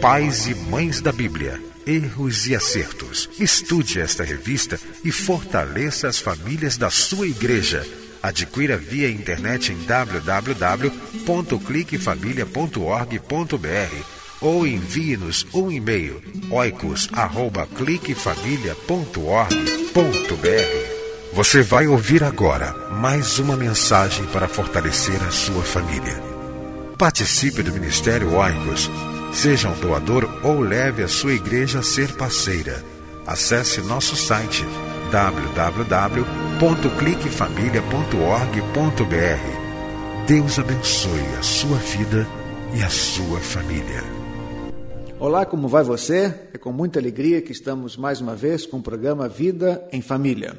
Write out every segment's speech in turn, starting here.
Pais e Mães da Bíblia. Erros e acertos. Estude esta revista e fortaleça as famílias da sua igreja. Adquira via internet em www.cliquefamilia.org.br ou envie-nos um e-mail oicos@cliquefamilia.org.br. Você vai ouvir agora mais uma mensagem para fortalecer a sua família. Participe do Ministério Oicos Seja um doador ou leve a sua igreja a ser parceira. Acesse nosso site www.cliquefamilia.org.br. Deus abençoe a sua vida e a sua família. Olá, como vai você? É com muita alegria que estamos mais uma vez com o programa Vida em Família.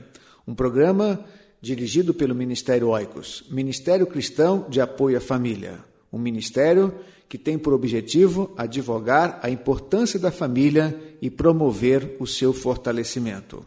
Um programa dirigido pelo Ministério Oicos, Ministério Cristão de Apoio à Família. Um ministério que tem por objetivo advogar a importância da família e promover o seu fortalecimento.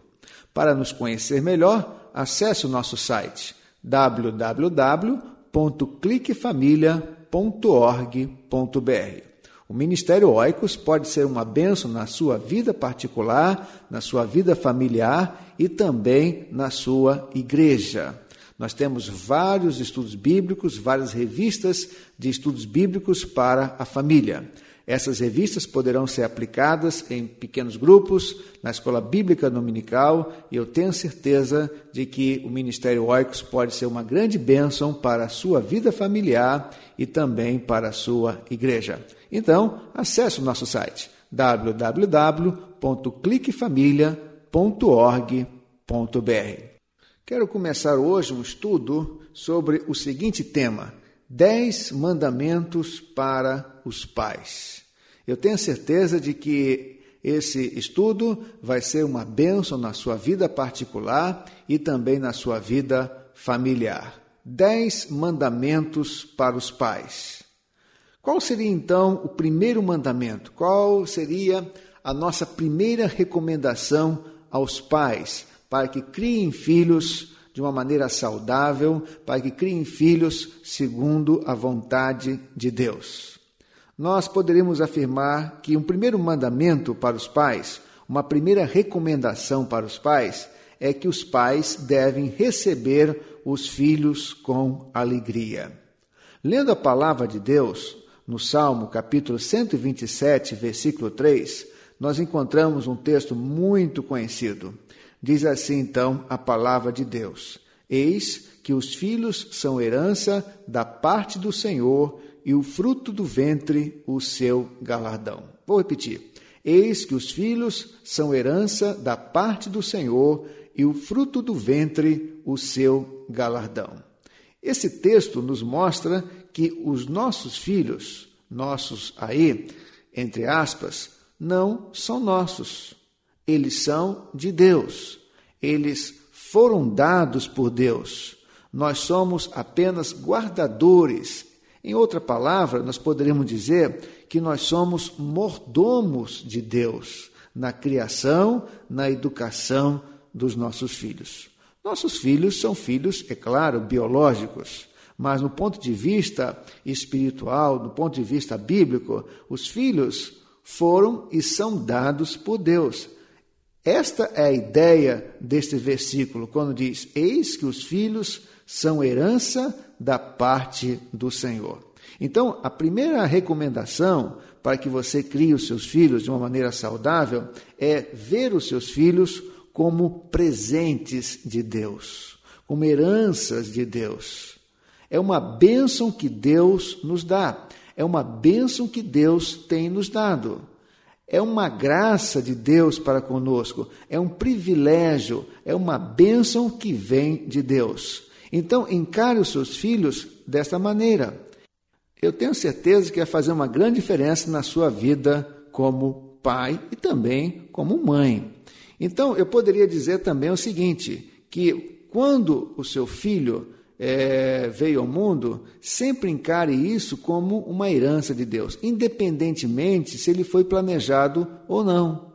Para nos conhecer melhor, acesse o nosso site www.cliquefamilia.org.br. O Ministério Oicos pode ser uma bênção na sua vida particular, na sua vida familiar e também na sua igreja. Nós temos vários estudos bíblicos, várias revistas de estudos bíblicos para a família. Essas revistas poderão ser aplicadas em pequenos grupos, na escola bíblica dominical, e eu tenho certeza de que o Ministério Oicos pode ser uma grande bênção para a sua vida familiar e também para a sua igreja. Então, acesse o nosso site www.cliquefamilia.org.br. Quero começar hoje um estudo sobre o seguinte tema: Dez Mandamentos para os Pais. Eu tenho certeza de que esse estudo vai ser uma bênção na sua vida particular e também na sua vida familiar. Dez mandamentos para os pais. Qual seria então o primeiro mandamento? Qual seria a nossa primeira recomendação aos pais? Para que criem filhos de uma maneira saudável, para que criem filhos segundo a vontade de Deus. Nós poderíamos afirmar que um primeiro mandamento para os pais, uma primeira recomendação para os pais, é que os pais devem receber os filhos com alegria. Lendo a palavra de Deus, no Salmo capítulo 127, versículo 3, nós encontramos um texto muito conhecido. Diz assim então a palavra de Deus: Eis que os filhos são herança da parte do Senhor e o fruto do ventre o seu galardão. Vou repetir. Eis que os filhos são herança da parte do Senhor e o fruto do ventre o seu galardão. Esse texto nos mostra que os nossos filhos, nossos aí, entre aspas, não são nossos eles são de Deus. Eles foram dados por Deus. Nós somos apenas guardadores. Em outra palavra, nós poderíamos dizer que nós somos mordomos de Deus na criação, na educação dos nossos filhos. Nossos filhos são filhos, é claro, biológicos, mas no ponto de vista espiritual, do ponto de vista bíblico, os filhos foram e são dados por Deus. Esta é a ideia deste versículo, quando diz: Eis que os filhos são herança da parte do Senhor. Então, a primeira recomendação para que você crie os seus filhos de uma maneira saudável é ver os seus filhos como presentes de Deus, como heranças de Deus. É uma bênção que Deus nos dá. É uma bênção que Deus tem nos dado. É uma graça de Deus para conosco, é um privilégio, é uma bênção que vem de Deus. Então, encare os seus filhos desta maneira. Eu tenho certeza que vai fazer uma grande diferença na sua vida como pai e também como mãe. Então, eu poderia dizer também o seguinte: que quando o seu filho é, veio ao mundo, sempre encare isso como uma herança de Deus, independentemente se ele foi planejado ou não.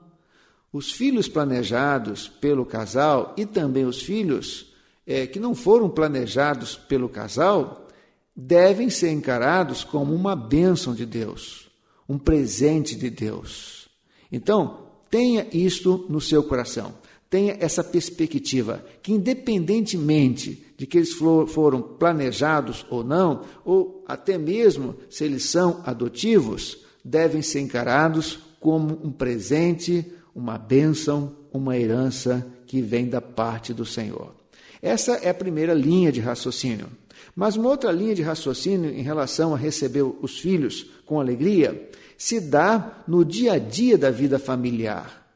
Os filhos planejados pelo casal e também os filhos é, que não foram planejados pelo casal devem ser encarados como uma bênção de Deus, um presente de Deus. Então, tenha isto no seu coração. Tenha essa perspectiva que, independentemente de que eles foram planejados ou não, ou até mesmo se eles são adotivos, devem ser encarados como um presente, uma bênção, uma herança que vem da parte do Senhor. Essa é a primeira linha de raciocínio. Mas uma outra linha de raciocínio em relação a receber os filhos com alegria se dá no dia a dia da vida familiar,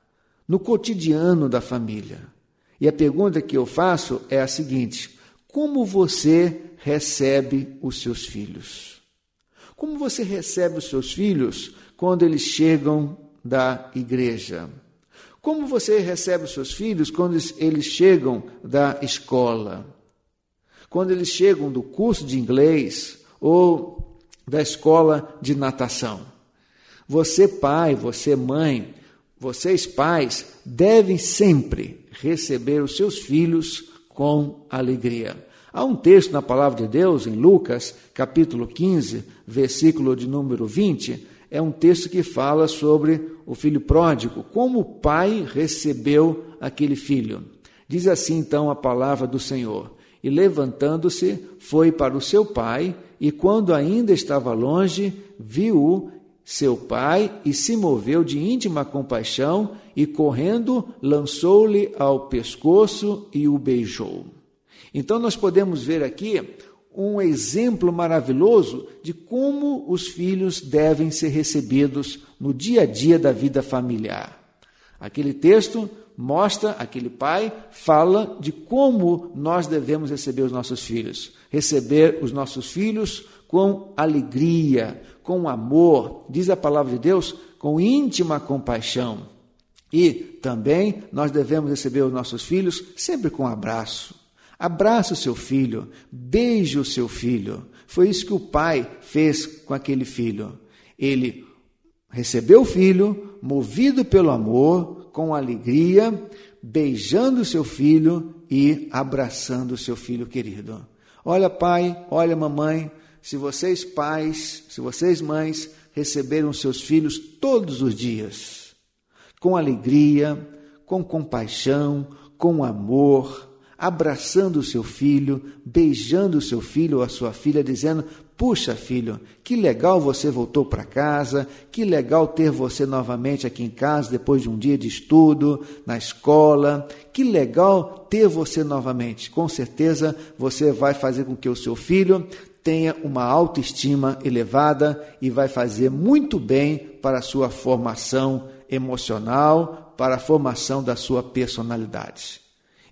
no cotidiano da família. E a pergunta que eu faço é a seguinte: como você recebe os seus filhos? Como você recebe os seus filhos quando eles chegam da igreja? Como você recebe os seus filhos quando eles chegam da escola? Quando eles chegam do curso de inglês ou da escola de natação? Você, pai, você, mãe, vocês, pais, devem sempre receber os seus filhos com alegria. Há um texto na palavra de Deus, em Lucas, capítulo 15, versículo de número 20, é um texto que fala sobre o filho pródigo, como o pai recebeu aquele filho. Diz assim então a palavra do Senhor: E levantando-se, foi para o seu pai, e quando ainda estava longe, viu seu pai e se moveu de íntima compaixão e, correndo, lançou-lhe ao pescoço e o beijou. Então, nós podemos ver aqui um exemplo maravilhoso de como os filhos devem ser recebidos no dia a dia da vida familiar. Aquele texto mostra, aquele pai fala de como nós devemos receber os nossos filhos. Receber os nossos filhos com alegria, com amor, diz a palavra de Deus, com íntima compaixão. E também nós devemos receber os nossos filhos sempre com abraço. Abraça o seu filho, beije o seu filho. Foi isso que o pai fez com aquele filho. Ele recebeu o filho, movido pelo amor, com alegria, beijando seu filho e abraçando o seu filho querido. Olha, pai, olha, mamãe, se vocês pais, se vocês mães receberam seus filhos todos os dias, com alegria, com compaixão, com amor, abraçando o seu filho, beijando o seu filho ou a sua filha, dizendo: Puxa, filho, que legal você voltou para casa, que legal ter você novamente aqui em casa depois de um dia de estudo, na escola, que legal ter você novamente. Com certeza você vai fazer com que o seu filho tenha uma autoestima elevada e vai fazer muito bem para a sua formação emocional, para a formação da sua personalidade.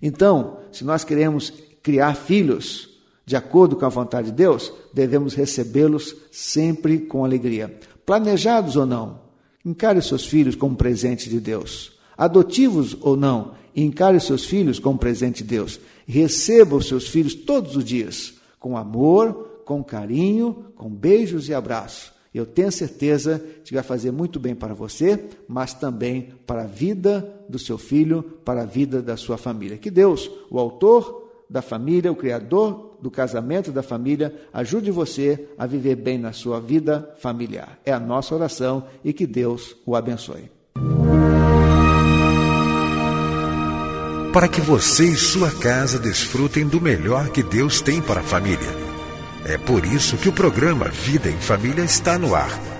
Então, se nós queremos criar filhos de acordo com a vontade de Deus, devemos recebê-los sempre com alegria. Planejados ou não, encare seus filhos como presente de Deus. Adotivos ou não, encare seus filhos como presente de Deus. Receba os seus filhos todos os dias, com amor, com carinho, com beijos e abraços. Eu tenho certeza que vai fazer muito bem para você, mas também para a vida do seu filho, para a vida da sua família. Que Deus, o autor da família, o criador do casamento da família, ajude você a viver bem na sua vida familiar. É a nossa oração e que Deus o abençoe. Para que você e sua casa desfrutem do melhor que Deus tem para a família. É por isso que o programa Vida em Família está no ar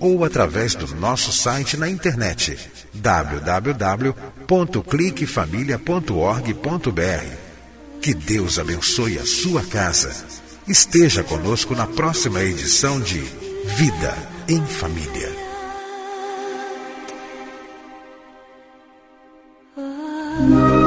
ou através do nosso site na internet www.cliquefamilia.org.br. Que Deus abençoe a sua casa. Esteja conosco na próxima edição de Vida em Família. Oh.